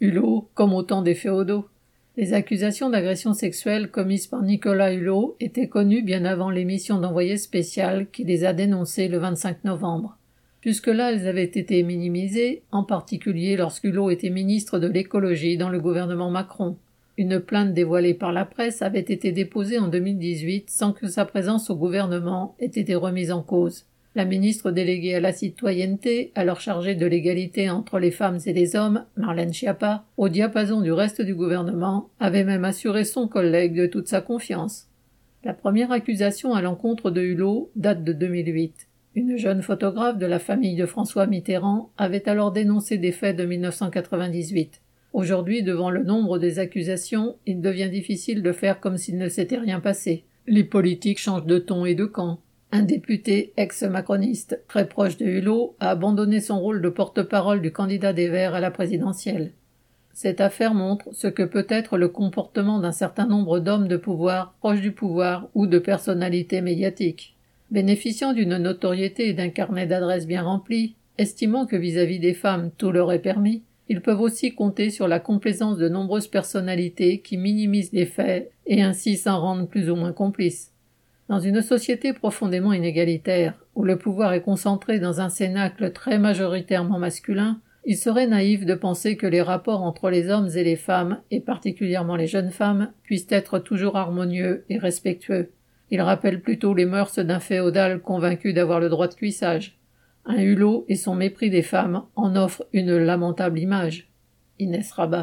Hulot, comme au temps des féodaux. Les accusations d'agression sexuelle commises par Nicolas Hulot étaient connues bien avant l'émission d'envoyé spécial qui les a dénoncées le 25 novembre. Jusque-là, elles avaient été minimisées, en particulier lorsque Hulot était ministre de l'écologie dans le gouvernement Macron. Une plainte dévoilée par la presse avait été déposée en 2018 sans que sa présence au gouvernement ait été remise en cause. La ministre déléguée à la citoyenneté, alors chargée de l'égalité entre les femmes et les hommes, Marlène Schiappa, au diapason du reste du gouvernement, avait même assuré son collègue de toute sa confiance. La première accusation à l'encontre de Hulot date de 2008. Une jeune photographe de la famille de François Mitterrand avait alors dénoncé des faits de 1998. Aujourd'hui, devant le nombre des accusations, il devient difficile de faire comme s'il ne s'était rien passé. Les politiques changent de ton et de camp. Un député ex-macroniste très proche de Hulot a abandonné son rôle de porte-parole du candidat des Verts à la présidentielle. Cette affaire montre ce que peut être le comportement d'un certain nombre d'hommes de pouvoir proches du pouvoir ou de personnalités médiatiques. Bénéficiant d'une notoriété et d'un carnet d'adresses bien rempli, estimant que vis-à-vis -vis des femmes tout leur est permis, ils peuvent aussi compter sur la complaisance de nombreuses personnalités qui minimisent les faits et ainsi s'en rendent plus ou moins complices. Dans une société profondément inégalitaire, où le pouvoir est concentré dans un cénacle très majoritairement masculin, il serait naïf de penser que les rapports entre les hommes et les femmes, et particulièrement les jeunes femmes, puissent être toujours harmonieux et respectueux. Il rappelle plutôt les mœurs d'un féodal convaincu d'avoir le droit de cuissage. Un hulot et son mépris des femmes en offrent une lamentable image. Inès Rabat.